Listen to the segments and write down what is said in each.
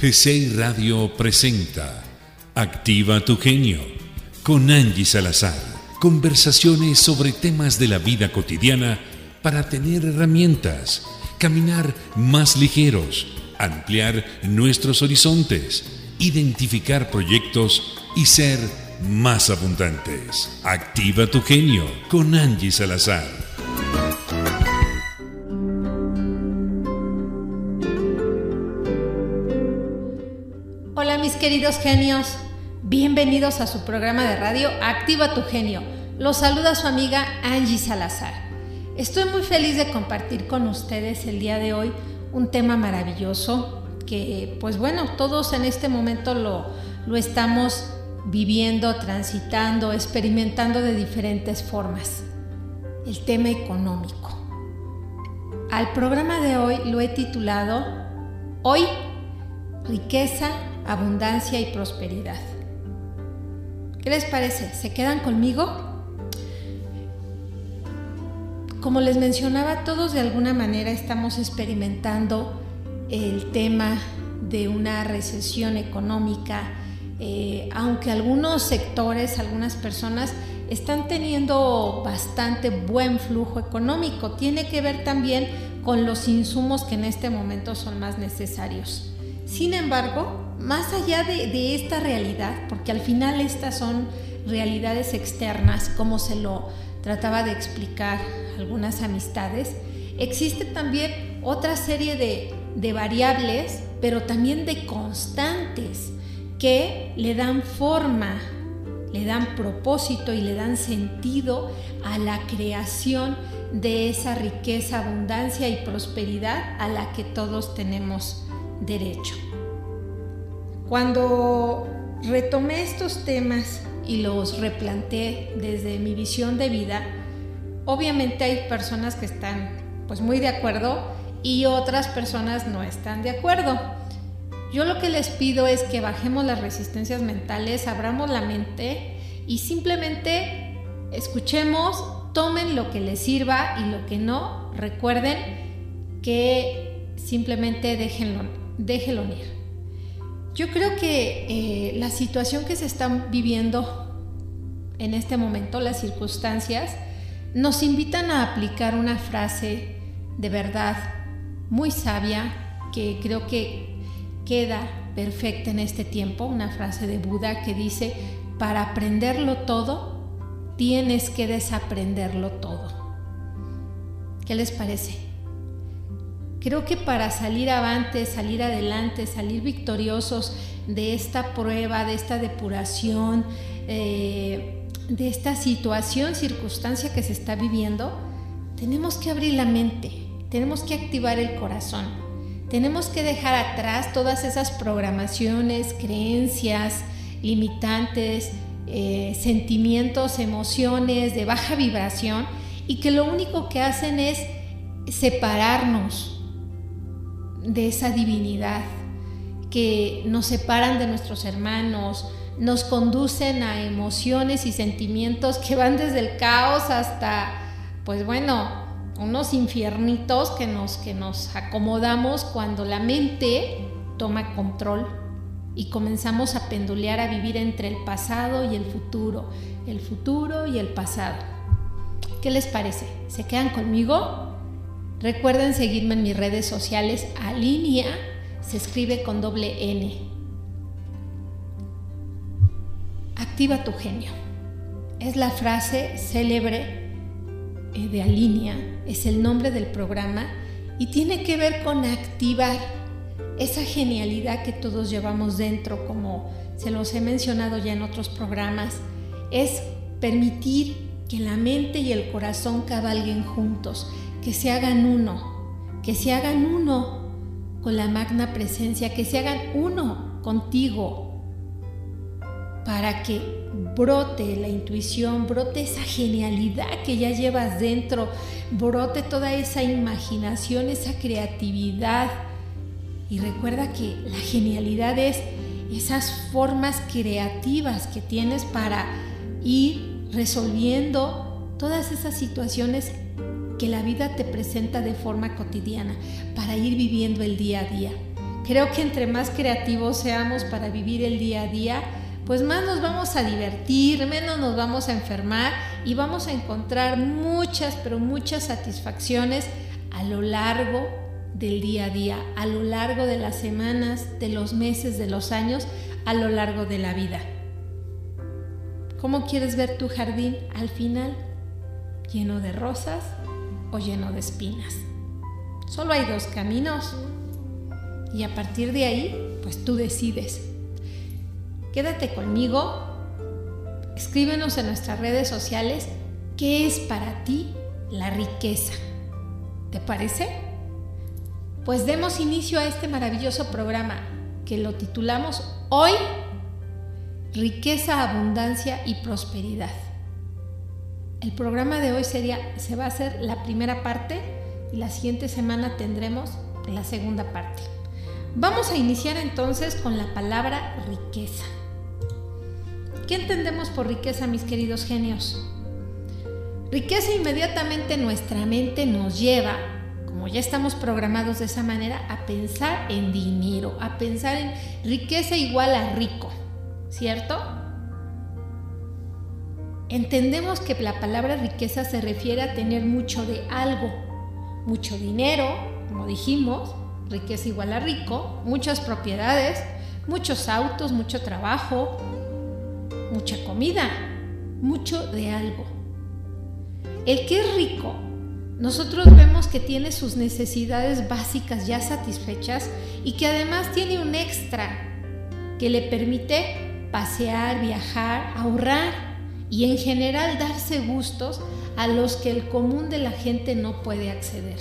GCI Radio presenta Activa tu genio con Angie Salazar. Conversaciones sobre temas de la vida cotidiana para tener herramientas, caminar más ligeros, ampliar nuestros horizontes, identificar proyectos y ser más abundantes. Activa tu genio con Angie Salazar. Queridos genios, bienvenidos a su programa de radio Activa tu genio. Los saluda su amiga Angie Salazar. Estoy muy feliz de compartir con ustedes el día de hoy un tema maravilloso que pues bueno, todos en este momento lo, lo estamos viviendo, transitando, experimentando de diferentes formas. El tema económico. Al programa de hoy lo he titulado Hoy, riqueza, abundancia y prosperidad. ¿Qué les parece? ¿Se quedan conmigo? Como les mencionaba, todos de alguna manera estamos experimentando el tema de una recesión económica, eh, aunque algunos sectores, algunas personas están teniendo bastante buen flujo económico. Tiene que ver también con los insumos que en este momento son más necesarios. Sin embargo, más allá de, esta realidad, porque al final estas son realidades externas, como se lo trataba de explicar algunas amistades, existe también otra serie de variables, pero también de constantes que le dan forma, le dan propósito y le dan sentido a la creación de esa riqueza, abundancia y prosperidad a la que todos tenemos derecho. Cuando retomé estos temas y los replanteé desde mi visión de vida, obviamente hay personas que están pues muy de acuerdo y otras personas no están de acuerdo. Yo lo que les pido es que bajemos las resistencias mentales, abramos la mente y simplemente escuchemos, tomen lo que les sirva y lo que no, recuerden que simplemente déjenlo, déjenlo ir. Yo creo que eh, la situación que se está viviendo en este momento, las circunstancias, nos invitan a aplicar una frase de verdad muy sabia que creo que queda perfecta en este tiempo, una frase de Buda que dice, para aprenderlo todo, tienes que desaprenderlo todo. ¿Qué les parece? Creo que para salir avante, salir adelante, salir victoriosos de esta prueba, de esta depuración, eh, de esta situación, circunstancia que se está viviendo, tenemos que abrir la mente, tenemos que activar el corazón tenemos que dejar atrás todas esas programaciones, creencias, limitantes, eh, sentimientos, emociones de baja vibración y que lo único que hacen es separarnos de esa divinidad, que nos separan de nuestros hermanos, nos conducen a emociones y sentimientos que van desde el caos hasta, pues bueno, unos infiernitos que nos, que nos acomodamos cuando la mente toma control y comenzamos a pendulear a vivir entre el pasado y el futuro, el futuro y el pasado. ¿Qué les parece? ¿Se quedan conmigo? Recuerden seguirme en mis redes sociales. Alinea se escribe con doble N. Activa tu genio. Es la frase célebre eh, de Alinea es el nombre del programa y tiene que ver con activar esa genialidad que todos llevamos dentro, como se los he mencionado ya en otros programas, es permitir que la mente y el corazón cabalguen juntos, que se hagan uno, que se hagan uno con la magna presencia, que se hagan uno contigo, para que brote la intuición, brote esa genialidad que ya llevas dentro, brote toda esa imaginación, esa creatividad. Y recuerda que la genialidad es esas formas creativas que tienes para ir resolviendo todas esas situaciones que la vida te presenta de forma cotidiana, para ir viviendo el día a día. Creo que entre más creativos seamos para vivir el día a día, pues más nos vamos a divertir, menos nos vamos a enfermar y vamos a encontrar muchas, pero muchas satisfacciones a lo largo del día a día, a lo largo de las semanas, de los meses, de los años, a lo largo de la vida. ¿Cómo quieres ver tu jardín al final? ¿Lleno de rosas o lleno de espinas? Solo hay dos caminos y a partir de ahí, pues tú decides. Quédate conmigo, escríbenos en nuestras redes sociales qué es para ti la riqueza. ¿Te parece? Pues demos inicio a este maravilloso programa que lo titulamos Hoy, riqueza, abundancia y prosperidad. El programa de hoy sería, se va a hacer la primera parte y la siguiente semana tendremos la segunda parte. Vamos a iniciar entonces con la palabra riqueza. ¿Qué entendemos por riqueza, mis queridos genios? Riqueza inmediatamente nuestra mente nos lleva, como ya estamos programados de esa manera, a pensar en dinero, a pensar en riqueza igual a rico, ¿cierto? Entendemos que la palabra riqueza se refiere a tener mucho de algo, mucho dinero, como dijimos, riqueza igual a rico, muchas propiedades, muchos autos, mucho trabajo, mucha comida, mucho de algo. El que es rico, nosotros vemos que tiene sus necesidades básicas ya satisfechas y que además tiene un extra que le permite pasear, viajar, ahorrar y en general darse gustos a los que el común de la gente no puede acceder.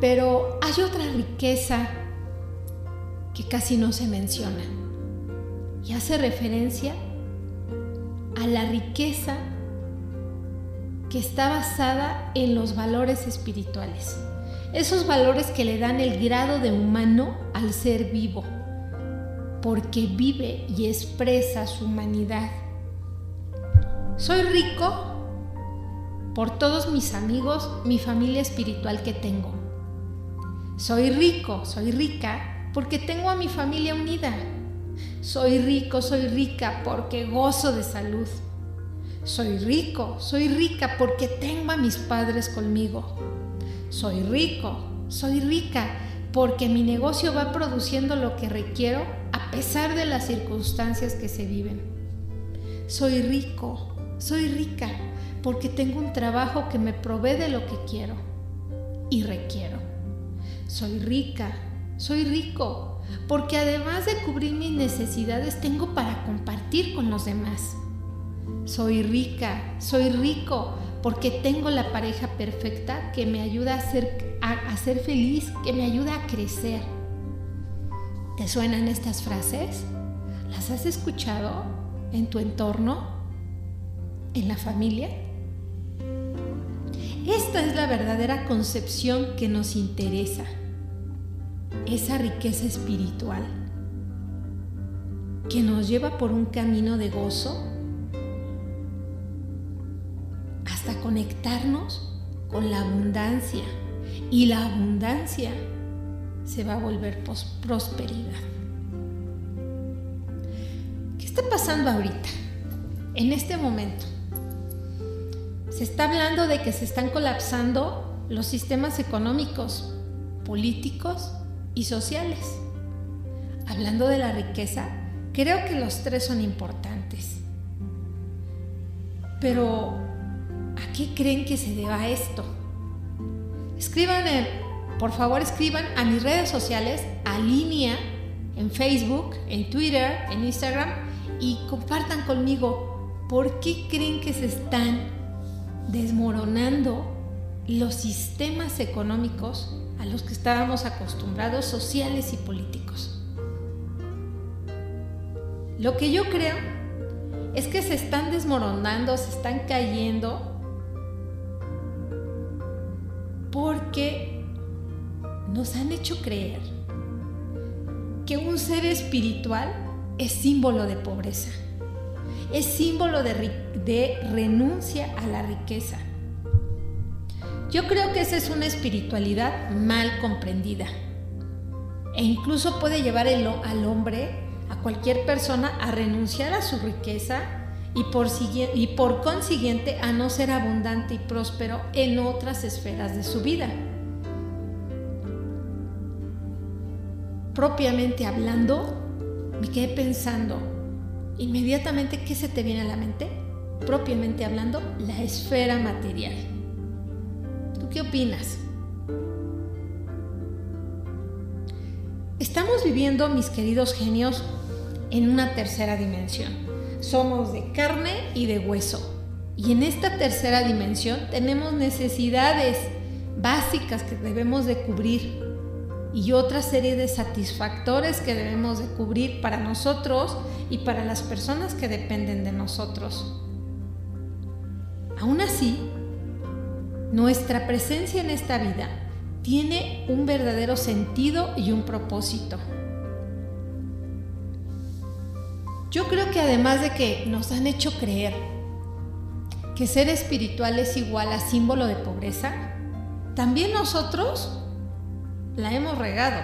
Pero hay otra riqueza que casi no se menciona y hace referencia a la riqueza que está basada en los valores espirituales. Esos valores que le dan el grado de humano al ser vivo, porque vive y expresa su humanidad. Soy rico por todos mis amigos, mi familia espiritual que tengo. Soy rico, soy rica porque tengo a mi familia unida. Soy rico, soy rica porque gozo de salud. Soy rico, soy rica porque tengo a mis padres conmigo. Soy rico, soy rica porque mi negocio va produciendo lo que requiero a pesar de las circunstancias que se viven. Soy rico, soy rica porque tengo un trabajo que me provee de lo que quiero y requiero. Soy rica, soy rico, porque además de cubrir mis necesidades tengo para compartir con los demás. Soy rica, soy rico, porque tengo la pareja perfecta que me ayuda a ser, a, ser feliz, que me ayuda a crecer. ¿Te suenan estas frases? ¿Las has escuchado en tu entorno? ¿En la familia? Esta es la verdadera concepción que nos interesa, esa riqueza espiritual que nos lleva por un camino de gozo hasta conectarnos con la abundancia y la abundancia se va a volver prosperidad. ¿Qué está pasando ahorita, en este momento? Se está hablando de que se están colapsando los sistemas económicos, políticos y sociales. Hablando de la riqueza, creo que los tres son importantes. Pero, ¿a qué creen que se deba esto? Escriban, por favor, escriban a mis redes sociales, a línea, en Facebook, en Twitter, en Instagram, y compartan conmigo por qué creen que se están desmoronando los sistemas económicos a los que estábamos acostumbrados, sociales y políticos. Lo que yo creo es que se están desmoronando, se están cayendo porque nos han hecho creer que un ser espiritual es símbolo de pobreza es símbolo de, renuncia a la riqueza. Yo creo que esa es una espiritualidad mal comprendida. e incluso puede llevar al hombre, a cualquier persona, a renunciar a su riqueza y por, y por consiguiente a no ser abundante y próspero en otras esferas de su vida. Propiamente hablando, me quedé pensando, inmediatamente, ¿qué se te viene a la mente? Propiamente hablando, la esfera material. ¿Tú qué opinas? Estamos viviendo, mis queridos genios, en una tercera dimensión. Somos de carne y de hueso. Y en esta tercera dimensión tenemos necesidades básicas que debemos de cubrir y otra serie de satisfactores que debemos de cubrir para nosotros y para las personas que dependen de nosotros. Aún así, nuestra presencia en esta vida tiene un verdadero sentido y un propósito. Yo creo que además de que nos han hecho creer que ser espiritual es igual a símbolo de pobreza, también nosotros la hemos regado.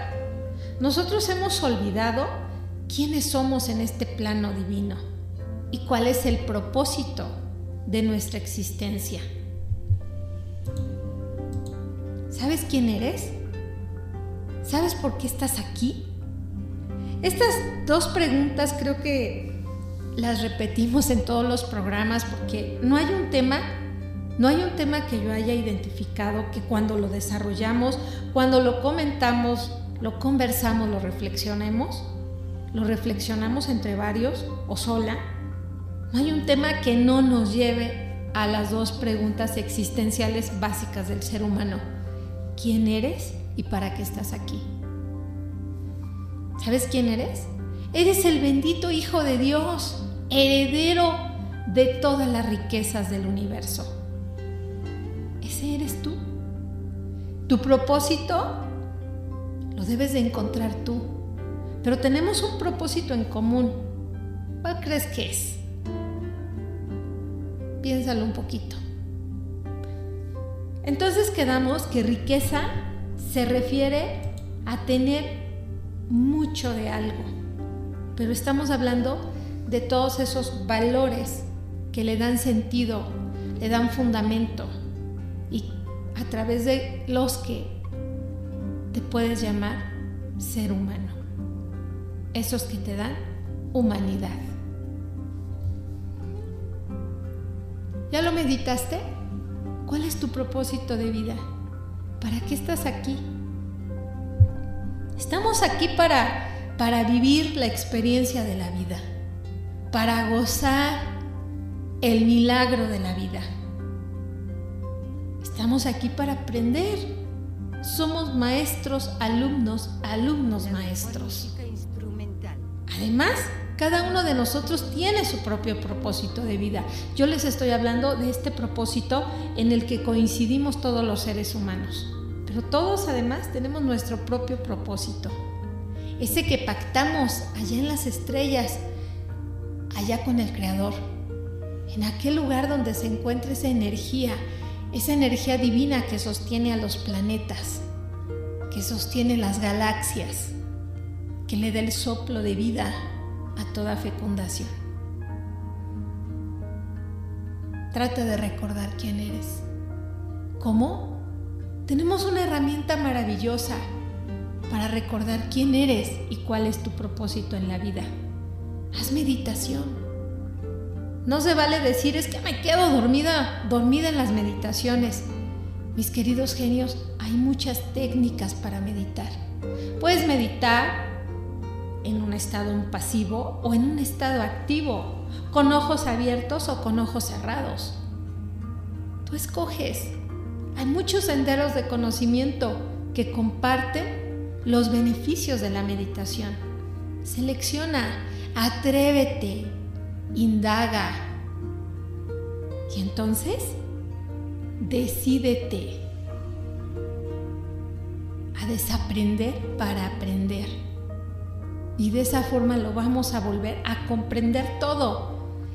Nosotros hemos olvidado quiénes somos en este plano divino y cuál es el propósito de nuestra existencia. ¿Sabes quién eres? ¿Sabes por qué estás aquí? Estas dos preguntas creo que las repetimos en todos los programas porque no hay un tema no hay un tema que yo haya identificado que cuando lo desarrollamos, cuando lo comentamos, lo conversamos, lo reflexionemos, lo reflexionamos entre varios o sola. No hay un tema que no nos lleve a las dos preguntas existenciales básicas del ser humano. ¿Quién eres y para qué estás aquí? ¿Sabes quién eres? Eres el bendito Hijo de Dios, heredero de todas las riquezas del universo eres tú. Tu propósito lo debes de encontrar tú. Pero tenemos un propósito en común. ¿Cuál crees que es? Piénsalo un poquito. Entonces quedamos que riqueza se refiere a tener mucho de algo. Pero estamos hablando de todos esos valores que le dan sentido, le dan fundamento, y a través de los que te puedes llamar ser humano. Esos que te dan humanidad. ¿Ya lo meditaste? ¿Cuál es tu propósito de vida? ¿Para qué estás aquí? Estamos aquí para, para vivir la experiencia de la vida, para gozar el milagro de la vida. Estamos aquí para aprender. Somos maestros, alumnos, alumnos maestros. Además, cada uno de nosotros tiene su propio propósito de vida. Yo les estoy hablando de este propósito en el que coincidimos todos los seres humanos. Pero todos además tenemos nuestro propio propósito. Ese que pactamos allá en las estrellas, allá con el Creador. En aquel lugar donde se encuentra esa energía, esa energía divina que sostiene a los planetas, que sostiene las galaxias, que le da el soplo de vida a toda fecundación. Trata de recordar quién eres. ¿Cómo? Tenemos una herramienta maravillosa para recordar quién eres y cuál es tu propósito en la vida. Haz meditación. No se vale decir es que me quedo dormida, dormida en las meditaciones. Mis queridos genios, hay muchas técnicas para meditar. Puedes meditar en un estado pasivo o en un estado activo, con ojos abiertos o con ojos cerrados. Tú escoges. Hay muchos senderos de conocimiento que comparten los beneficios de la meditación. Selecciona, atrévete, indaga. Y entonces, decídete a desaprender para aprender. Y de esa forma lo vamos a volver a comprender todo.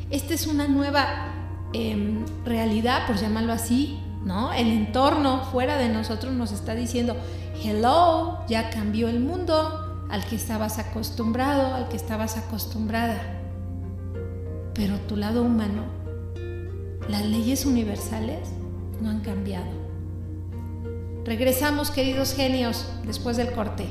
Esta es una nueva em, realidad, por llamarlo así, ¿no? El entorno fuera de nosotros nos está diciendo, hello, ya cambió el mundo al que estabas acostumbrado, al que estabas acostumbrada. Pero tu lado humano, las leyes universales no han cambiado. Regresamos, queridos genios, después del corte.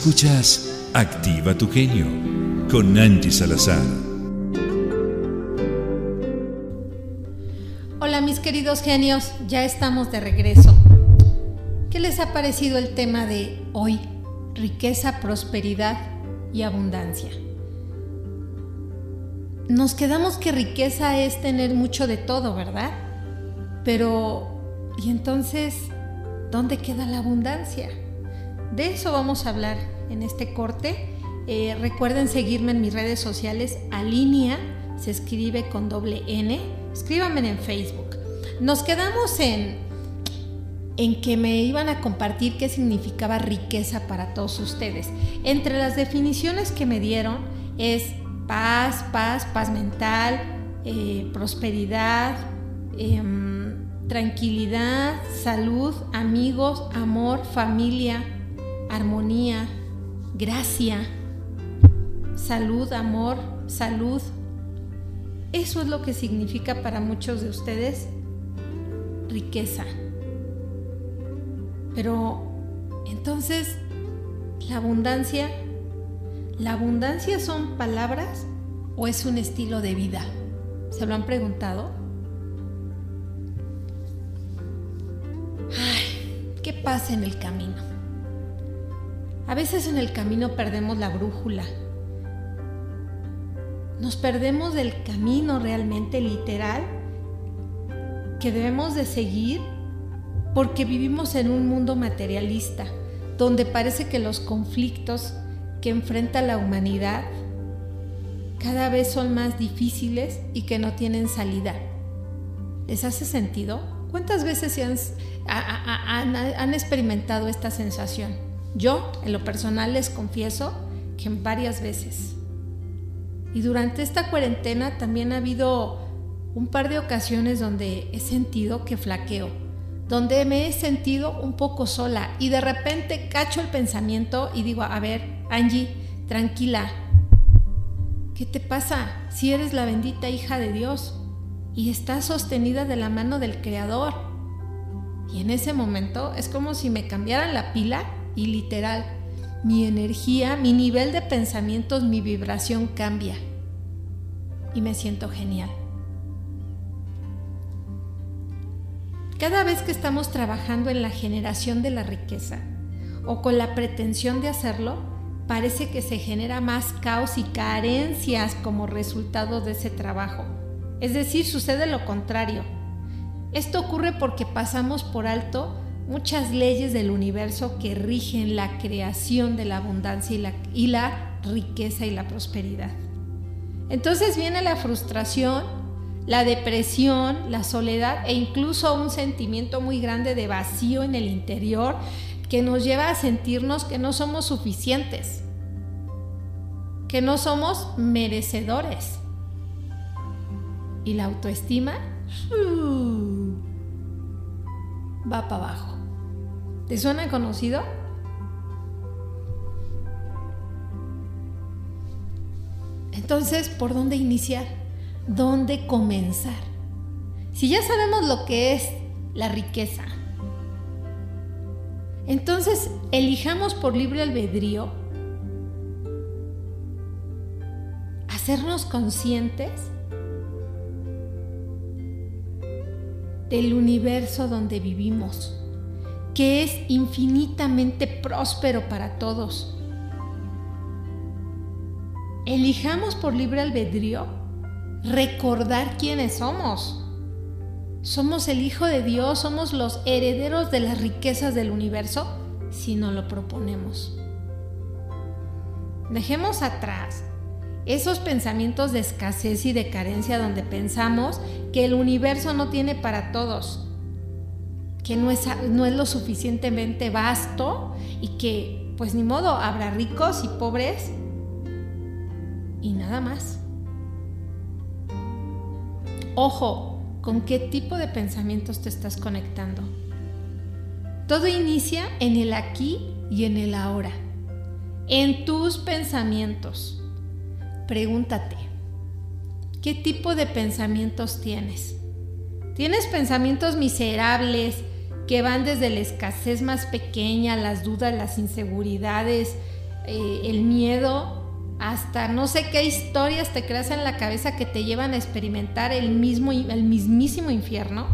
Escuchas Activa tu genio con Angie Salazar. Hola mis queridos genios, ya estamos de regreso. ¿Qué les ha parecido el tema de hoy? Riqueza, prosperidad y abundancia. Nos quedamos que riqueza es tener mucho de todo, ¿verdad? Pero, ¿y entonces dónde queda la abundancia? De eso vamos a hablar en este corte. Eh, recuerden seguirme en mis redes sociales. Alinea se escribe con doble N. Escríbanme en Facebook. Nos quedamos en, en que me iban a compartir qué significaba riqueza para todos ustedes. Entre las definiciones que me dieron es paz, paz, paz mental, eh, prosperidad, em, tranquilidad, salud, amigos, amor, familia, armonía, gracia, salud, amor, salud. Eso es lo que significa para muchos de ustedes riqueza. Pero entonces, la abundancia, ¿la abundancia son palabras o es un estilo de vida? ¿Se lo han preguntado? Ay, ¿qué pasa en el camino? A veces en el camino perdemos la brújula. Nos perdemos del camino realmente literal que debemos de seguir porque vivimos en un mundo materialista, donde parece que los conflictos que enfrenta la humanidad cada vez son más difíciles y que no tienen salida. ¿Les hace sentido? ¿Cuántas veces han, han, experimentado esta sensación? Yo, en lo personal, les confieso que varias veces. Y durante esta cuarentena también ha habido un par de ocasiones donde he sentido que flaqueo, donde me he sentido un poco sola y de repente cacho el pensamiento y digo, a ver, Angie, tranquila, ¿qué te pasa si eres la bendita hija de Dios y estás sostenida de la mano del Creador? Y en ese momento es como si me cambiaran la pila y literal, mi energía, mi nivel de pensamientos, mi vibración cambia y me siento genial. Cada vez que estamos trabajando en la generación de la riqueza o con la pretensión de hacerlo, parece que se genera más caos y carencias como resultado de ese trabajo. Es decir, sucede lo contrario. Esto ocurre porque pasamos por alto muchas leyes del universo que rigen la creación de la abundancia y la, y la riqueza y la prosperidad. Entonces viene la frustración la depresión, la soledad e incluso un sentimiento muy grande de vacío en el interior que nos lleva a sentirnos que no somos suficientes, que no somos merecedores. Y la autoestima va para abajo. ¿Te suena conocido? Entonces, ¿por dónde iniciar? dónde comenzar. Si ya sabemos lo que es la riqueza, entonces elijamos por libre albedrío hacernos conscientes del universo donde vivimos, que es infinitamente próspero para todos. Elijamos por libre albedrío recordar quiénes somos. Somos el Hijo de Dios, somos los herederos de las riquezas del universo si no lo proponemos. Dejemos atrás esos pensamientos de escasez y de carencia donde pensamos que el universo no tiene para todos, que no es, no es lo suficientemente vasto y que pues ni modo, habrá ricos y pobres y nada más. Ojo, ¿con qué tipo de pensamientos te estás conectando? Todo inicia en el aquí y en el ahora, en tus pensamientos. Pregúntate, ¿qué tipo de pensamientos tienes? ¿Tienes pensamientos miserables que van desde la escasez más pequeña, las dudas, las inseguridades, eh, el miedo, hasta no sé qué historias te creas en la cabeza que te llevan a experimentar el mismo el mismísimo infierno.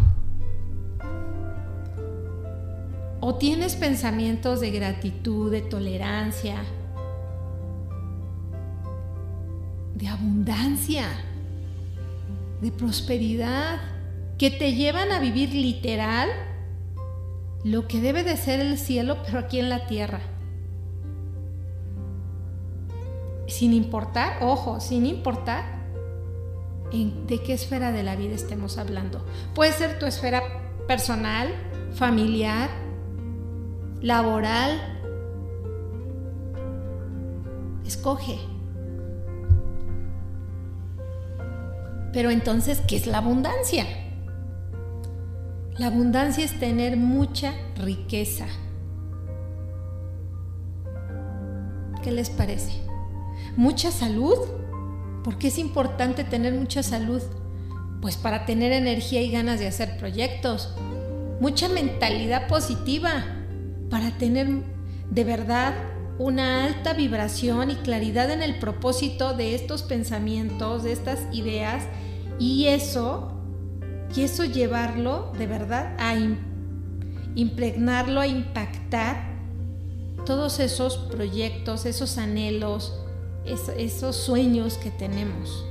O tienes pensamientos de gratitud, de tolerancia, de abundancia, de prosperidad, que te llevan a vivir literal lo que debe de ser el cielo, pero aquí en la tierra. sin importar, ojo, sin importar de qué esfera de la vida estemos hablando. Puede ser tu esfera personal, familiar, laboral. Escoge. Pero entonces, ¿qué es la abundancia? La abundancia es tener mucha riqueza. ¿Qué les parece? ¿Mucha salud? ¿Por qué es importante tener mucha salud? Pues para tener energía y ganas de hacer proyectos. Mucha mentalidad positiva para tener de verdad una alta vibración y claridad en el propósito de estos pensamientos, de estas ideas y eso eso llevarlo de verdad a impregnarlo, a impactar todos esos proyectos, esos anhelos, esos sueños que tenemos.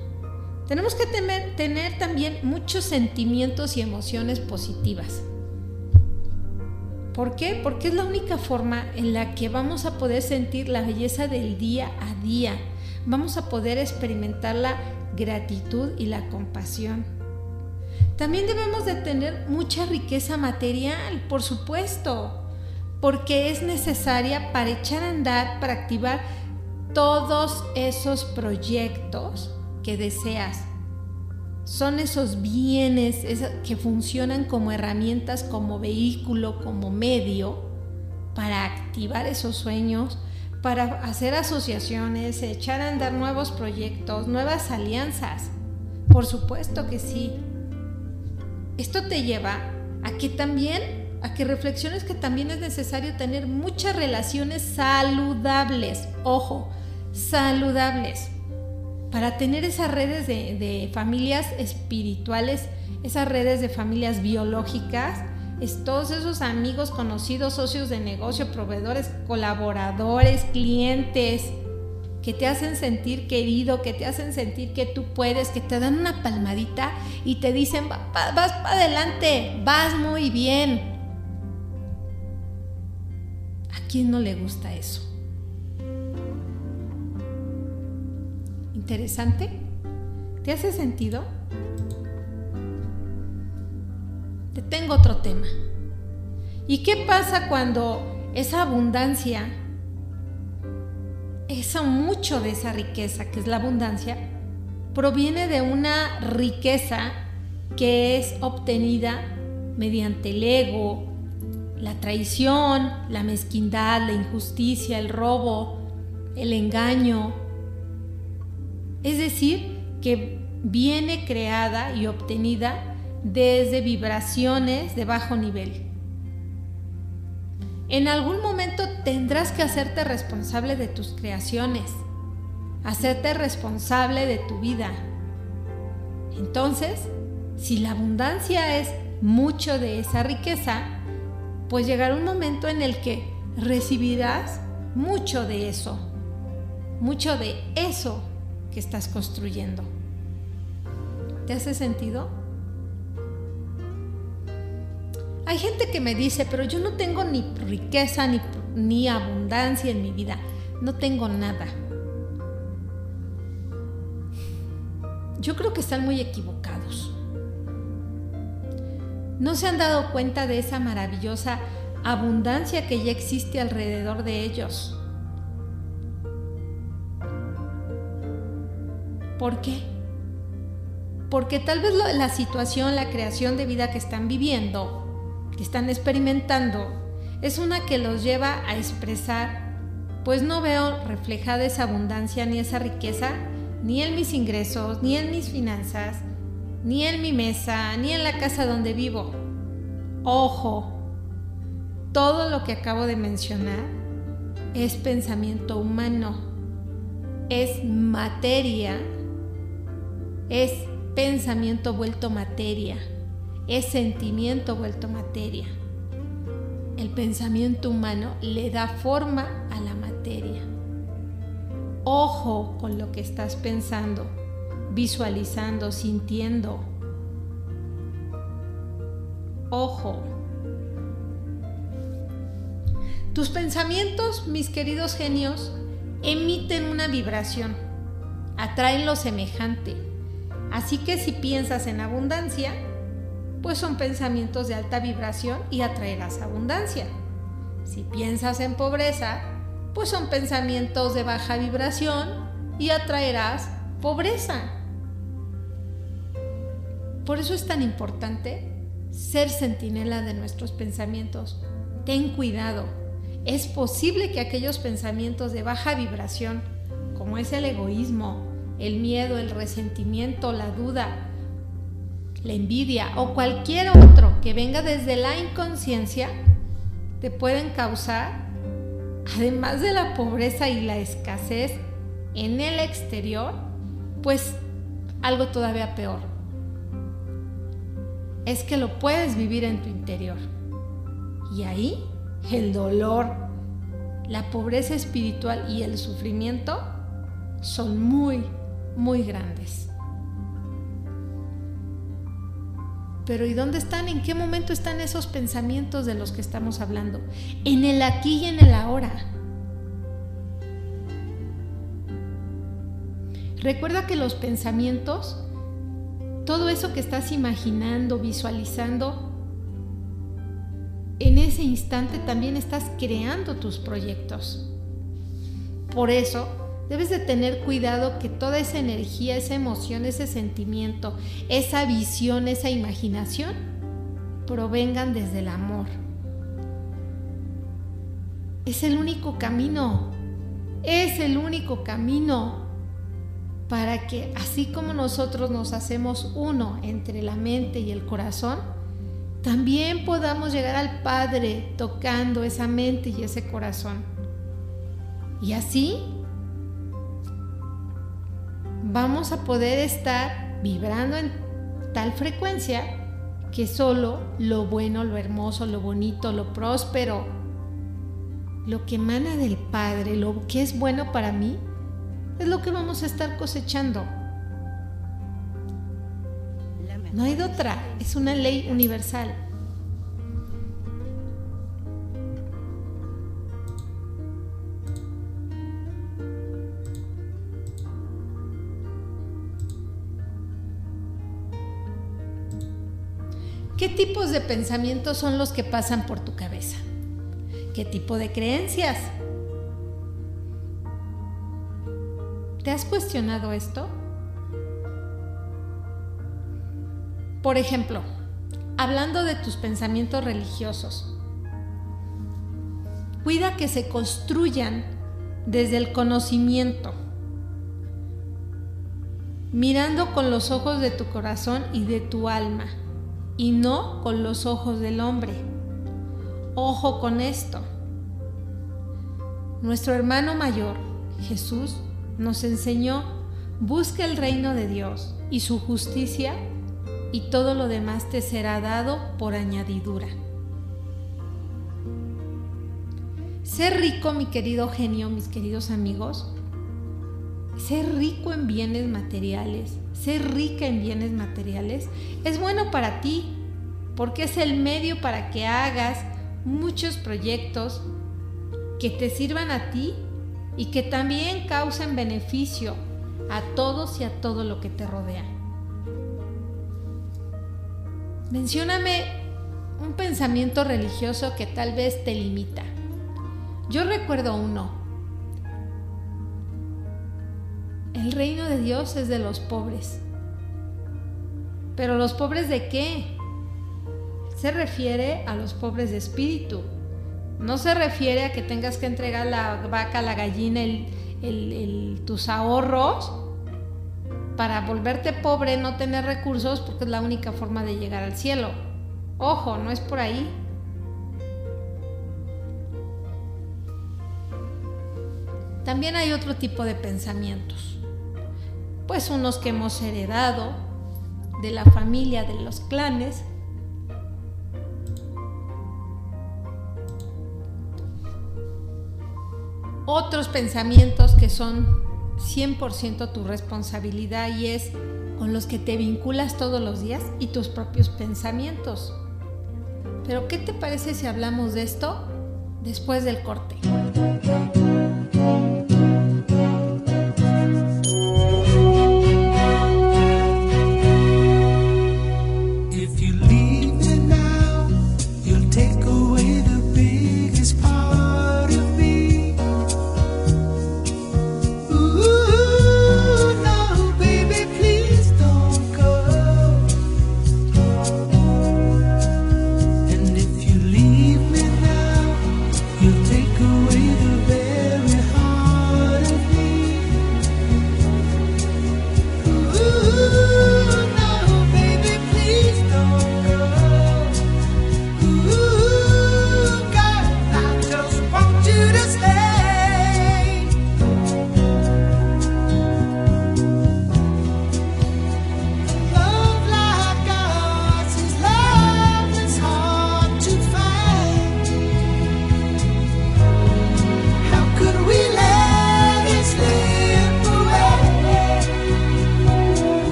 Tenemos que tener, tener también muchos sentimientos y emociones positivas. ¿Por qué? Porque es la única forma en la que vamos a poder sentir la belleza del día a día. Vamos a poder experimentar la gratitud y la compasión. También debemos de tener mucha riqueza material, por supuesto, porque es necesaria para echar a andar, para activar todos esos proyectos que deseas. Son esos bienes que funcionan como herramientas, como vehículo, como medio para activar esos sueños, para hacer asociaciones, echar a andar nuevos proyectos, nuevas alianzas. Por supuesto que sí. Esto te lleva a que también, a que reflexiones que también es necesario tener muchas relaciones saludables, ojo, saludables, para tener esas redes de, familias espirituales, esas redes de familias biológicas, todos esos amigos, conocidos, socios de negocio, proveedores, colaboradores, clientes, que te hacen sentir querido, que te hacen sentir que tú puedes, que te dan una palmadita y te dicen, vas para adelante, vas muy bien. ¿A quién no le gusta eso? ¿Interesante? ¿Te hace sentido? Te tengo otro tema. ¿Y qué pasa cuando esa abundancia eso mucho de esa riqueza, que es la abundancia, proviene de una riqueza que es obtenida mediante el ego, la traición, la mezquindad, la injusticia, el robo, el engaño. Es decir, que viene creada y obtenida desde vibraciones de bajo nivel. En algún momento tendrás que hacerte responsable de tus creaciones, hacerte responsable de tu vida. Entonces, si la abundancia es mucho de esa riqueza, pues llegará un momento en el que recibirás mucho de eso, mucho de eso que estás construyendo. ¿Te hace sentido? Hay gente que me dice, pero yo no tengo ni riqueza ni, ni abundancia en mi vida, no tengo nada. Yo creo que están muy equivocados. No se han dado cuenta de esa maravillosa abundancia que ya existe alrededor de ellos. ¿Por qué? Porque tal vez la situación, la creación de vida que están viviendo que están experimentando es una que los lleva a expresar, pues no veo reflejada esa abundancia ni esa riqueza, ni en mis ingresos, ni en mis finanzas, ni en mi mesa, ni en la casa donde vivo. Ojo, todo lo que acabo de mencionar es pensamiento humano, es materia, es pensamiento vuelto materia es sentimiento vuelto materia. El pensamiento humano le da forma a la materia. Ojo con lo que estás pensando, visualizando, sintiendo. Ojo. Tus pensamientos, mis queridos genios, emiten una vibración, atraen lo semejante. Así que si piensas en abundancia, pues son pensamientos de alta vibración y atraerás abundancia. Si piensas en pobreza, pues son pensamientos de baja vibración y atraerás pobreza. Por eso es tan importante ser centinela de nuestros pensamientos. Ten cuidado. Es posible que aquellos pensamientos de baja vibración, como es el egoísmo, el miedo, el resentimiento, la duda, la envidia o cualquier otro que venga desde la inconsciencia, te pueden causar, además de la pobreza y la escasez en el exterior, pues algo todavía peor. Es que lo puedes vivir en tu interior. Y ahí el dolor, la pobreza espiritual y el sufrimiento son muy, muy grandes. Pero ¿y dónde están? ¿En qué momento están esos pensamientos de los que estamos hablando? En el aquí y en el ahora. Recuerda que los pensamientos, todo eso que estás imaginando, visualizando, en ese instante también estás creando tus proyectos. Por eso, Debes de tener cuidado que toda esa energía, esa emoción, ese sentimiento, esa visión, esa imaginación provengan desde el amor. Es el único camino, es el único camino para que así como nosotros nos hacemos uno entre la mente y el corazón, también podamos llegar al Padre tocando esa mente y ese corazón. Y así vamos a poder estar vibrando en tal frecuencia que solo lo bueno, lo hermoso, lo bonito, lo próspero, lo que emana del Padre, lo que es bueno para mí, es lo que vamos a estar cosechando. No hay de otra, es una ley universal. ¿Qué tipos de pensamientos son los que pasan por tu cabeza? ¿Qué tipo de creencias? ¿Te has cuestionado esto? Por ejemplo, hablando de tus pensamientos religiosos, cuida que se construyan desde el conocimiento, mirando con los ojos de tu corazón y de tu alma y no con los ojos del hombre. Ojo con esto. Nuestro hermano mayor, Jesús, nos enseñó, busca el reino de Dios y su justicia y todo lo demás te será dado por añadidura. Ser rico, mi querido genio, mis queridos amigos, ser rico en bienes materiales, ser rica en bienes materiales, es bueno para ti, porque es el medio para que hagas muchos proyectos que te sirvan a ti y que también causen beneficio a todos y a todo lo que te rodea. Mencióname un pensamiento religioso que tal vez te limita. Yo recuerdo uno, El reino de Dios es de los pobres. ¿Pero los pobres de qué? Se refiere a los pobres de espíritu. No se refiere a que tengas que entregar la vaca, la gallina, tus ahorros para volverte pobre, no tener recursos, porque es la única forma de llegar al cielo. Ojo, no es por ahí. También hay otro tipo de pensamientos pues unos que hemos heredado de la familia, de los clanes. Otros pensamientos que son 100% tu responsabilidad y es con los que te vinculas todos los días y tus propios pensamientos. Pero ¿qué te parece si hablamos de esto después del corte?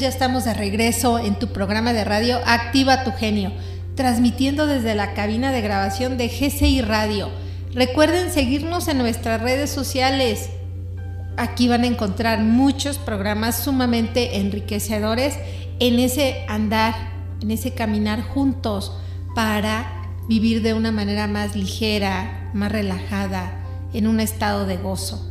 Ya estamos de regreso en tu programa de radio Activa tu genio, transmitiendo desde la cabina de grabación de GCI Radio. Recuerden seguirnos en nuestras redes sociales. Aquí van a encontrar muchos programas sumamente enriquecedores en ese andar, en ese caminar juntos para vivir de una manera más ligera, más relajada, en un estado de gozo.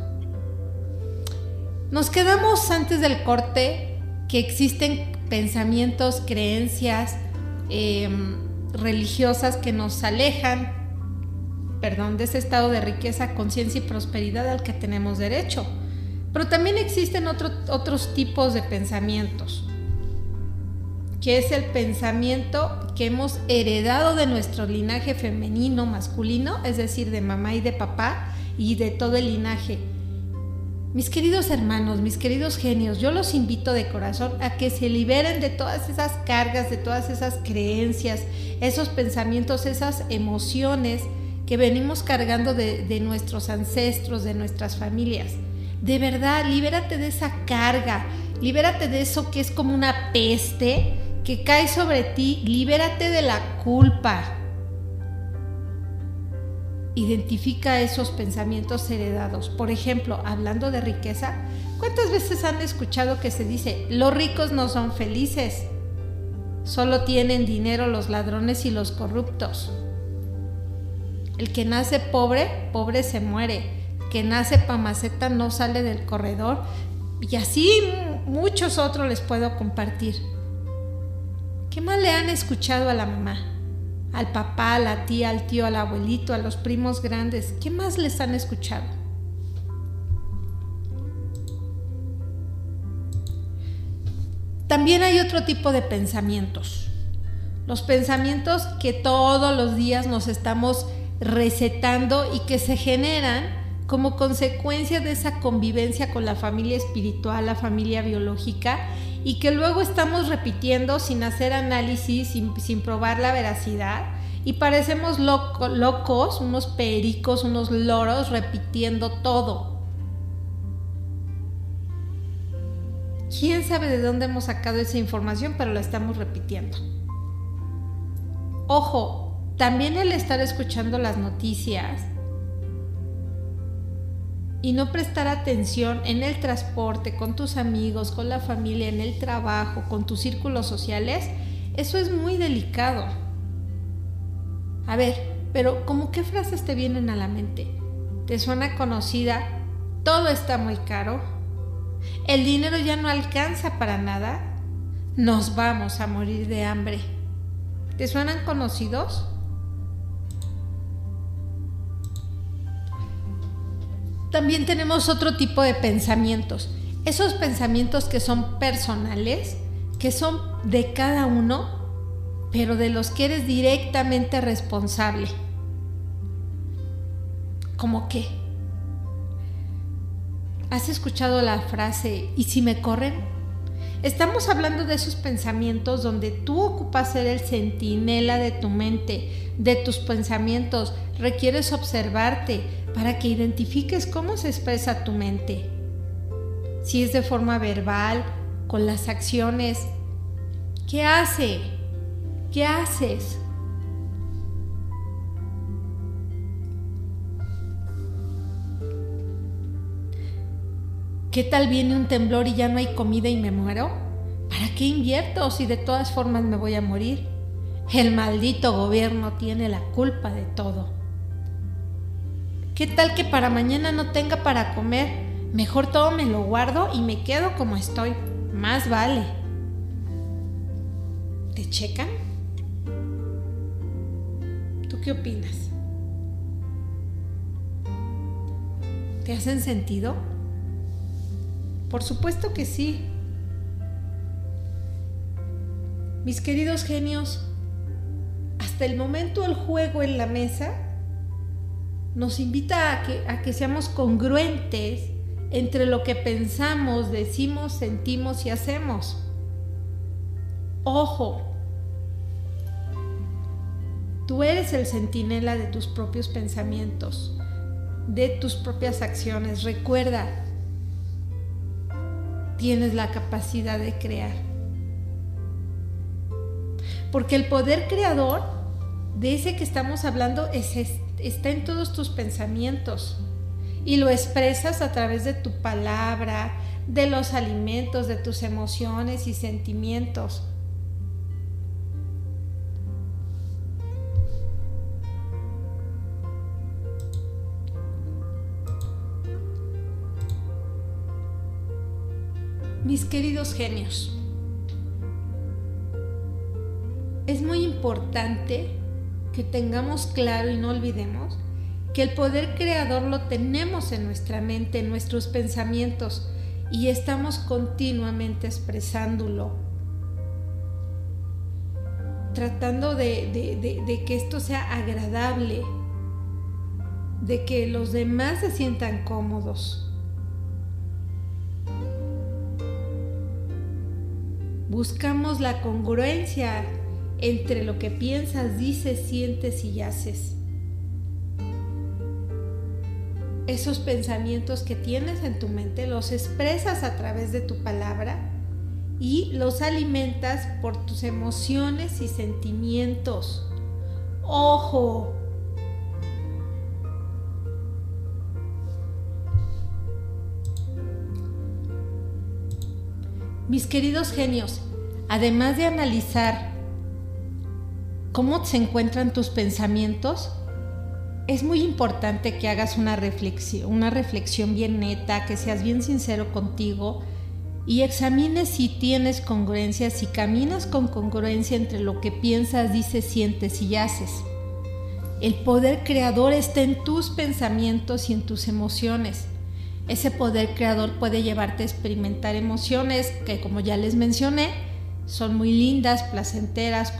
Nos quedamos antes del corte que existen pensamientos, creencias em, religiosas que nos alejan, perdón, de ese estado de riqueza, conciencia y prosperidad al que tenemos derecho. Pero también existen otros tipos de pensamientos, que es el pensamiento que hemos heredado de nuestro linaje femenino, masculino, es decir, de mamá y de papá y de todo el linaje mis queridos hermanos, mis queridos genios, yo los invito de corazón a que se liberen de todas esas cargas, de todas esas creencias, esos pensamientos, esas emociones que venimos cargando de, nuestros ancestros, de nuestras familias. De verdad, libérate de esa carga, libérate de eso que es como una peste que cae sobre ti, libérate de la culpa, identifica esos pensamientos heredados. Por ejemplo, hablando de riqueza, ¿cuántas veces han escuchado que se dice, los ricos no son felices? Solo tienen dinero los ladrones y los corruptos. El que nace pobre, pobre se muere. El que nace pamaceta no sale del corredor. Y así muchos otros les puedo compartir. ¿Qué más le han escuchado a la mamá? Al papá, a la tía, al tío, al abuelito, a los primos grandes. ¿Qué más les han escuchado? También hay otro tipo de pensamientos. Los pensamientos que todos los días nos estamos recetando y que se generan como consecuencia de esa convivencia con la familia espiritual, la familia biológica y que luego estamos repitiendo sin hacer análisis, sin, probar la veracidad y parecemos locos, unos pericos, unos loros repitiendo todo. ¿Quién sabe de dónde hemos sacado esa información, pero la estamos repitiendo? Ojo, también el estar escuchando las noticias y no prestar atención en el transporte, con tus amigos, con la familia, en el trabajo, con tus círculos sociales, eso es muy delicado. A ver, pero ¿cómo qué frases te vienen a la mente? ¿Te suena conocida? Todo está muy caro. El dinero ya no alcanza para nada. Nos vamos a morir de hambre. ¿Te suenan conocidos? También tenemos otro tipo de pensamientos. Esos pensamientos que son personales, que son de cada uno, pero de los que eres directamente responsable. ¿Cómo qué? ¿Has escuchado la frase, ¿y si me corren? Estamos hablando de esos pensamientos donde tú ocupas ser el centinela de tu mente, de tus pensamientos, requieres observarte, para que identifiques cómo se expresa tu mente. Si es de forma verbal, con las acciones. ¿Qué hace? ¿Qué haces? ¿Qué tal viene un temblor y ya no hay comida y me muero? ¿Para qué invierto si de todas formas me voy a morir? El maldito gobierno tiene la culpa de todo. ¿Qué tal que para mañana no tenga para comer? Mejor todo me lo guardo y me quedo como estoy. Más vale. ¿Te checan? ¿Tú qué opinas? ¿Te hacen sentido? Por supuesto que sí. Mis queridos genios, hasta el momento el juego en la mesa nos invita a que, a que seamos congruentes entre lo que pensamos, decimos, sentimos y hacemos. Ojo, Tú eres el centinela de tus propios pensamientos, de tus propias acciones. Recuerda, tienes la capacidad de crear. Porque el poder creador, de ese que estamos hablando, está en todos tus pensamientos y lo expresas a través de tu palabra, de los alimentos, de tus emociones y sentimientos. Mis queridos genios, es muy importante que tengamos claro y no olvidemos que el poder creador lo tenemos en nuestra mente, en nuestros pensamientos, y estamos continuamente expresándolo, tratando de, que esto sea agradable, de que los demás se sientan cómodos. Buscamos la congruencia entre lo que piensas, dices, sientes y haces. esos pensamientos que tienes en tu mente los expresas a través de tu palabra y los alimentas por tus emociones y sentimientos. Ojo. Mis queridos genios, además de analizar cómo se encuentran tus pensamientos, es muy importante que hagas una reflexión, bien neta, que seas bien sincero contigo y examines si tienes congruencia, si caminas con congruencia entre lo que piensas, dices, sientes y haces. El poder creador está en tus pensamientos y en tus emociones. Ese poder creador puede llevarte a experimentar emociones que, como ya les mencioné, son muy lindas, placenteras,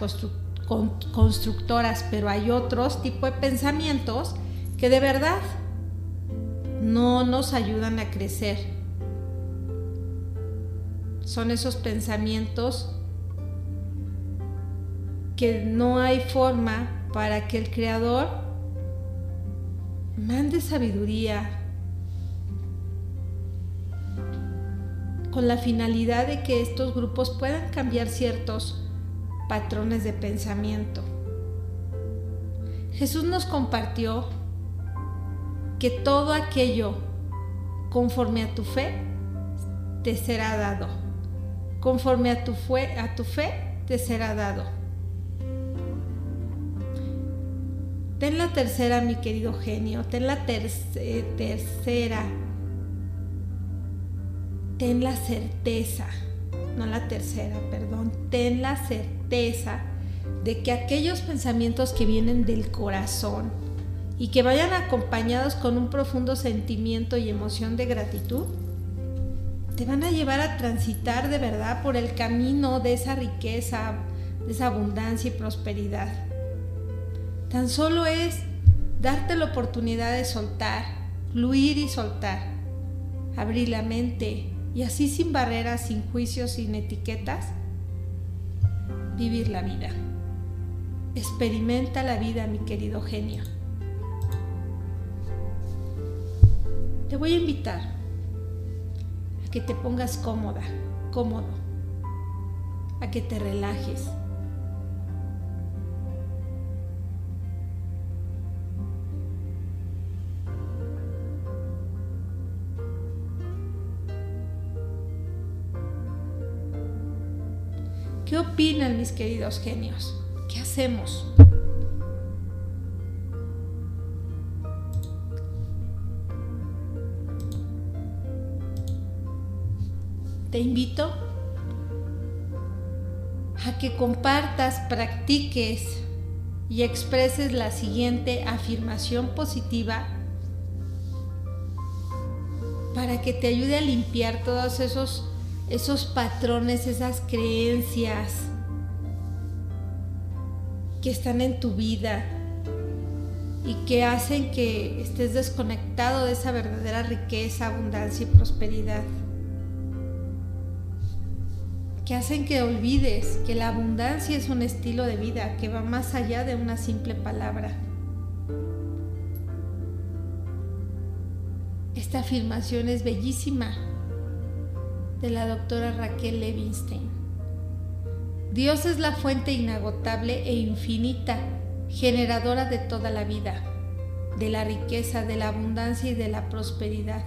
constructoras, pero hay otros tipos de pensamientos que de verdad no nos ayudan a crecer. Son esos pensamientos que no hay forma para que el creador mande sabiduría con la finalidad de que estos grupos puedan cambiar ciertos patrones de pensamiento. Jesús nos compartió que todo aquello conforme a tu fe te será dado. Conforme a tu, fe, a tu fe te será dado. Ten la tercera, mi querido genio, ten la tercera. Ten la certeza, no la tercera, perdón, ten la certeza de que aquellos pensamientos que vienen del corazón y que vayan acompañados con un profundo sentimiento y emoción de gratitud, te van a llevar a transitar de verdad por el camino de esa riqueza, de esa abundancia y prosperidad. Tan solo es darte la oportunidad de soltar, fluir y soltar, abrir la mente y así sin barreras, sin juicios, sin etiquetas, vivir la vida. Experimenta la vida, mi querido genio. Te voy a invitar a que te pongas cómoda, cómodo, a que te relajes. Opinan mis queridos genios? ¿Qué hacemos? Te invito a que compartas, practiques y expreses la siguiente afirmación positiva para que te ayude a limpiar todos esos esos patrones, esas creencias que están en tu vida y que hacen que estés desconectado de esa verdadera riqueza, abundancia y prosperidad. que hacen que olvides que la abundancia es un estilo de vida que va más allá de una simple palabra. Esta afirmación es bellísima de la doctora Raquel Levinstein. Dios es la fuente inagotable e infinita, generadora de toda la vida, de la riqueza, de la abundancia y de la prosperidad.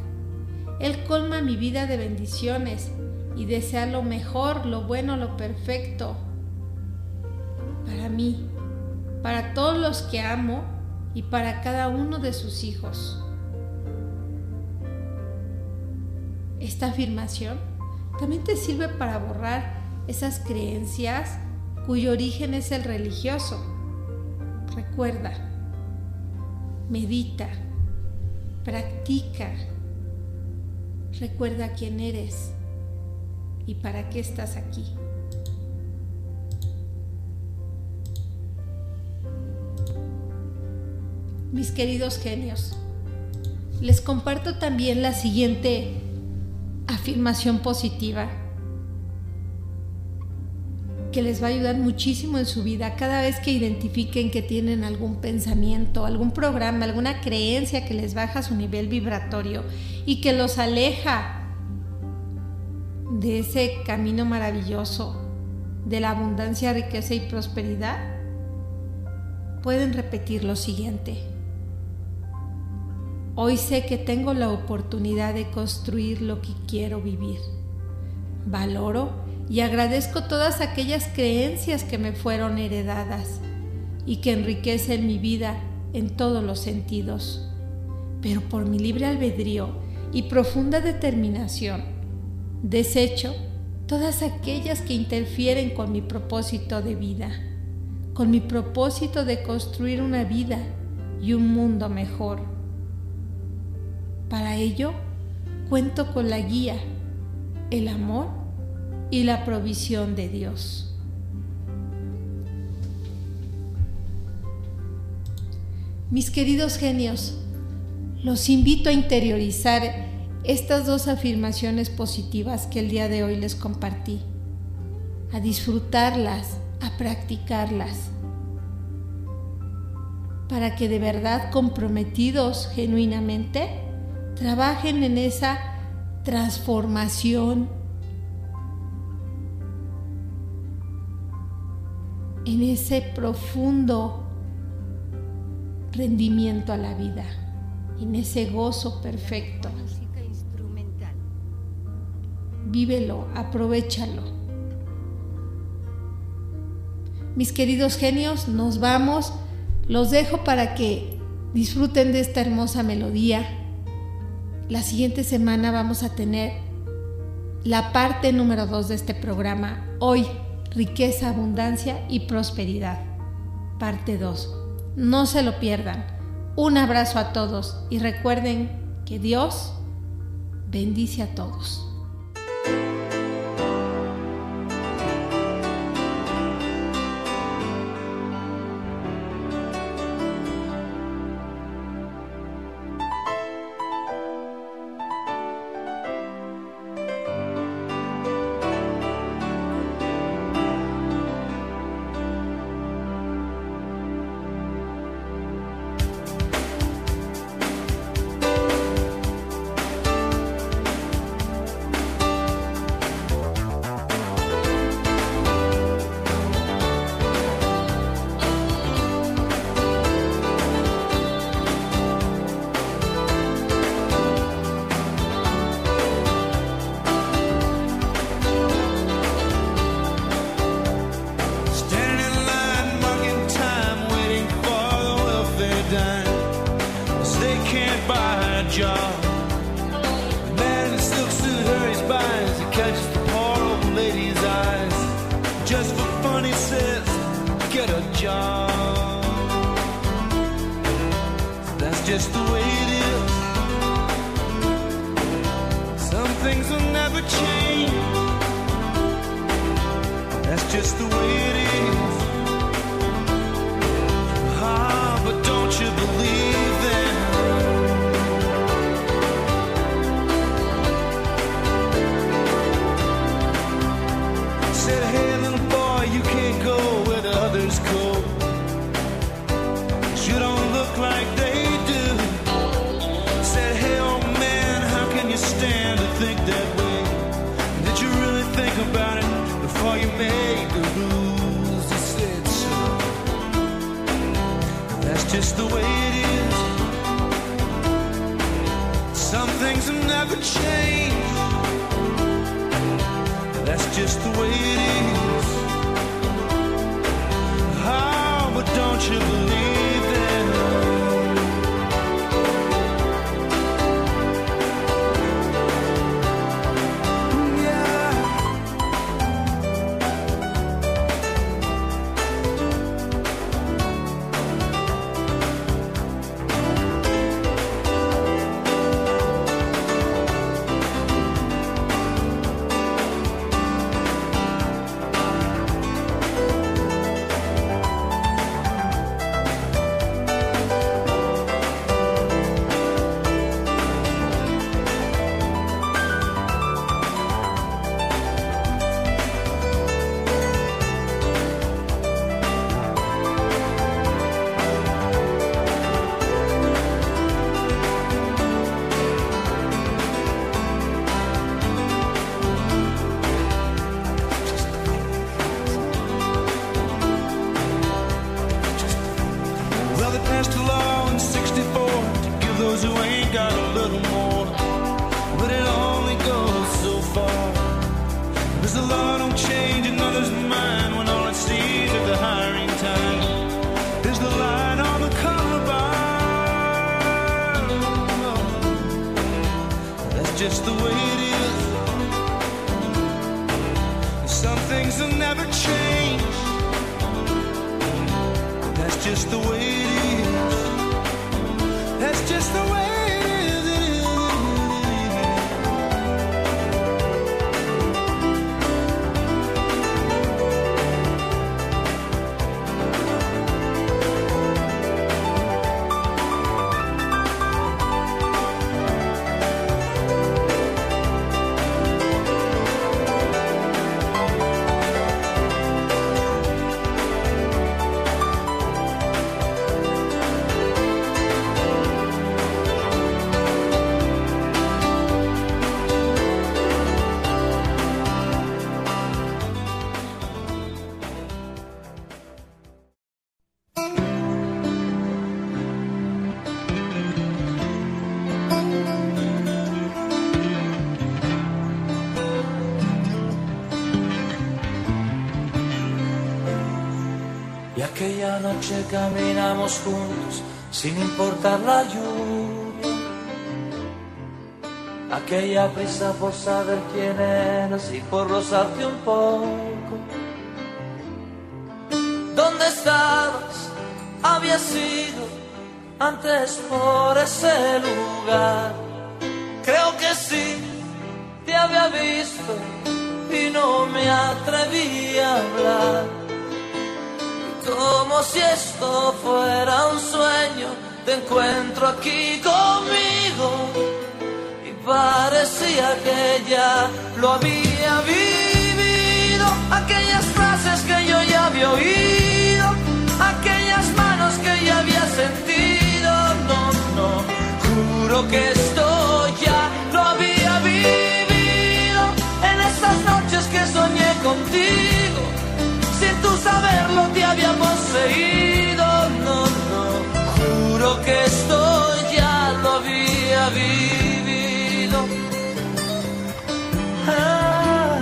Él colma mi vida de bendiciones y desea lo mejor, lo bueno, lo perfecto para mí, para todos los que amo y para cada uno de sus hijos. Esta afirmación también te sirve para borrar esas creencias cuyo origen es el religioso. Recuerda, medita, practica, recuerda quién eres y para qué estás aquí. Mis queridos genios, les comparto también la siguiente afirmación positiva que les va a ayudar muchísimo en su vida cada vez que identifiquen que tienen algún pensamiento, algún programa, alguna creencia que les baja su nivel vibratorio y que los aleja de ese camino maravilloso de la abundancia, riqueza y prosperidad, pueden repetir lo siguiente. Hoy sé que tengo la oportunidad de construir lo que quiero vivir. Valoro y agradezco todas aquellas creencias que me fueron heredadas y que enriquecen mi vida en todos los sentidos. Pero por mi libre albedrío y profunda determinación, Desecho todas aquellas que interfieren con mi propósito de vida, con mi propósito de construir una vida y un mundo mejor. Para ello, cuento con la guía, el amor y la provisión de Dios. Mis queridos genios, los invito a interiorizar estas dos afirmaciones positivas que el día de hoy les compartí, a disfrutarlas, a practicarlas, para que de verdad comprometidos genuinamente trabajen en esa transformación, en ese profundo rendimiento a la vida, en ese gozo perfecto vívelo, aprovechalo. Mis queridos genios, nos vamos. Los dejo para que disfruten de esta hermosa melodía. La siguiente semana vamos a tener la parte número 2 de este programa. Hoy, riqueza, abundancia y prosperidad. Parte 2. No se lo pierdan. Un abrazo a todos y recuerden que Dios bendice a todos. job. The man in the silk suit hurries by as he catches the poor old lady's eyes. Just for fun, he says, Get a job. That's just the way it is. Some things will never change. That's just the way it is. Ah, but don't you That's just the way it is. Aquella noche caminamos juntos sin importar la lluvia. Aquella prisa por saber quién eras y por rozarte un poco. ¿Dónde estabas? Había sido antes por ese lugar. Creo que sí, te había visto y no me atreví a hablar. Como si esto fuera un sueño, te encuentro aquí conmigo. Y parecía que ya lo había vivido. Aquellas frases que yo ya había oído, aquellas manos que ya había sentido. No, no, juro que esto ya lo había vivido. En esas noches que soñé contigo saberlo te había poseído. No, no, juro que esto ya lo había vivido. Ah.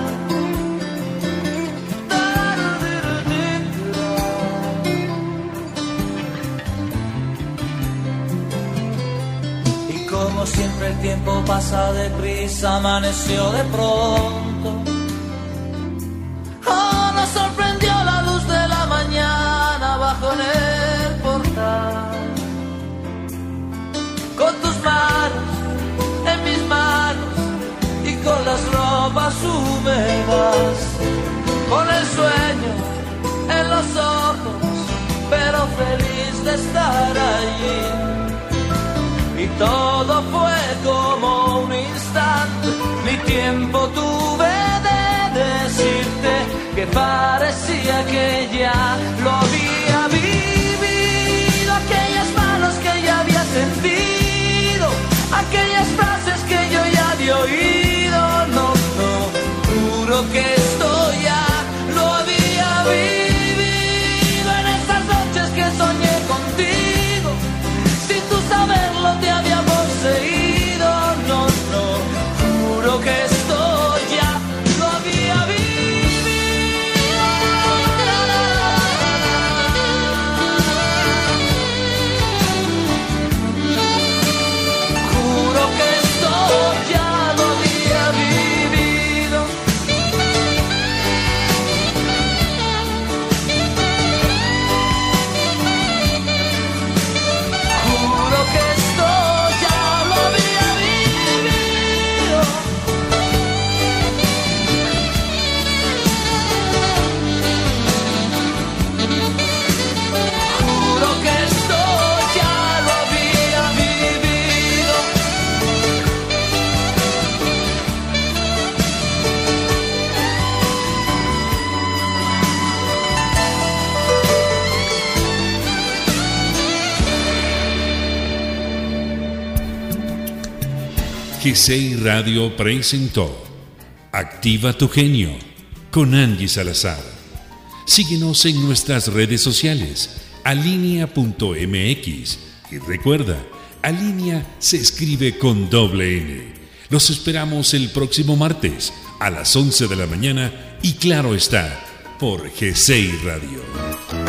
Y como siempre el tiempo pasa deprisa, amaneció de pronto. Oh, nos sorprendió la Con el sueño en los ojos, pero feliz de estar allí. Y todo fue como un instante, ni tiempo tuve de decirte que parecía que ya lo había vivido. Aquellas manos que ya había sentido, aquellas frases que yo ya había oído. Juro que GCI Radio presentó Activa tu genio con Angie Salazar. Síguenos en nuestras redes sociales, alinea.mx. Y recuerda, Alinea se escribe con doble N. Los esperamos el próximo martes a las 11 de la mañana y claro está, por G6 Radio.